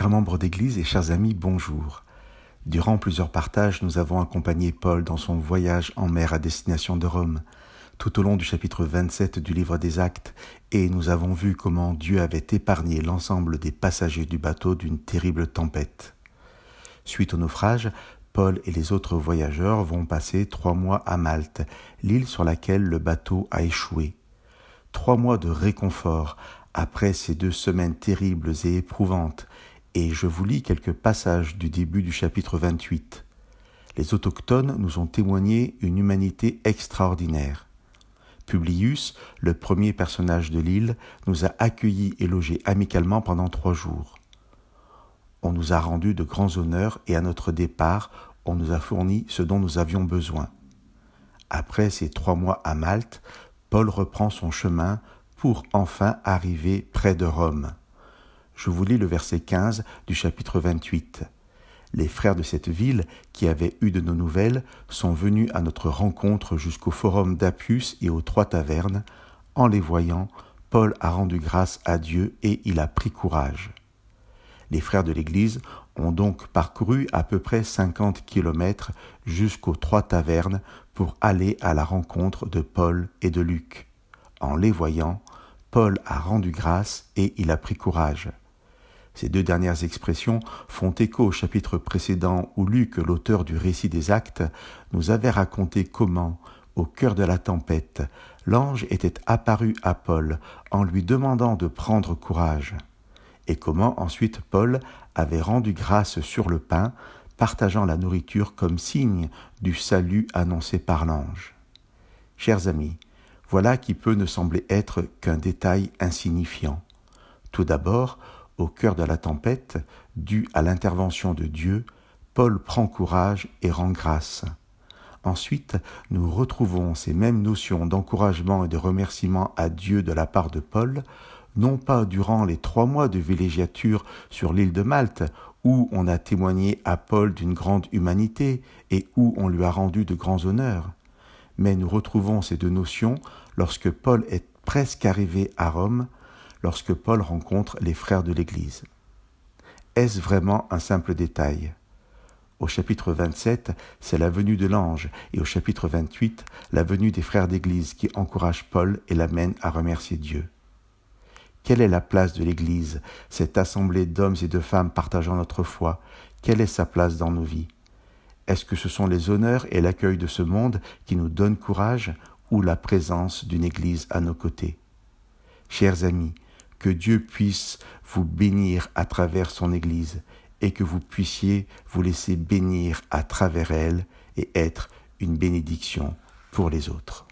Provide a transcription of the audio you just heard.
Chers membres d'Église et chers amis, bonjour. Durant plusieurs partages, nous avons accompagné Paul dans son voyage en mer à destination de Rome, tout au long du chapitre 27 du livre des Actes, et nous avons vu comment Dieu avait épargné l'ensemble des passagers du bateau d'une terrible tempête. Suite au naufrage, Paul et les autres voyageurs vont passer trois mois à Malte, l'île sur laquelle le bateau a échoué. Trois mois de réconfort après ces deux semaines terribles et éprouvantes, et je vous lis quelques passages du début du chapitre 28. Les autochtones nous ont témoigné une humanité extraordinaire. Publius, le premier personnage de l'île, nous a accueillis et logés amicalement pendant trois jours. On nous a rendu de grands honneurs et à notre départ, on nous a fourni ce dont nous avions besoin. Après ces trois mois à Malte, Paul reprend son chemin pour enfin arriver près de Rome. Je vous lis le verset 15 du chapitre 28. Les frères de cette ville, qui avaient eu de nos nouvelles, sont venus à notre rencontre jusqu'au forum d'Appius et aux trois tavernes. En les voyant, Paul a rendu grâce à Dieu et il a pris courage. Les frères de l'Église ont donc parcouru à peu près cinquante kilomètres jusqu'aux trois tavernes pour aller à la rencontre de Paul et de Luc. En les voyant, Paul a rendu grâce et il a pris courage. Ces deux dernières expressions font écho au chapitre précédent où Luc, l'auteur du récit des actes, nous avait raconté comment, au cœur de la tempête, l'ange était apparu à Paul en lui demandant de prendre courage, et comment ensuite Paul avait rendu grâce sur le pain, partageant la nourriture comme signe du salut annoncé par l'ange. Chers amis, voilà qui peut ne sembler être qu'un détail insignifiant. Tout d'abord, au cœur de la tempête, due à l'intervention de Dieu, Paul prend courage et rend grâce. Ensuite, nous retrouvons ces mêmes notions d'encouragement et de remerciement à Dieu de la part de Paul, non pas durant les trois mois de villégiature sur l'île de Malte, où on a témoigné à Paul d'une grande humanité et où on lui a rendu de grands honneurs, mais nous retrouvons ces deux notions lorsque Paul est presque arrivé à Rome, lorsque Paul rencontre les frères de l'Église. Est-ce vraiment un simple détail? Au chapitre 27, c'est la venue de l'ange, et au chapitre 28, la venue des frères d'Église qui encouragent Paul et l'amènent à remercier Dieu. Quelle est la place de l'Église, cette assemblée d'hommes et de femmes partageant notre foi? Quelle est sa place dans nos vies? Est-ce que ce sont les honneurs et l'accueil de ce monde qui nous donnent courage ou la présence d'une Église à nos côtés? Chers amis, que Dieu puisse vous bénir à travers son Église et que vous puissiez vous laisser bénir à travers elle et être une bénédiction pour les autres.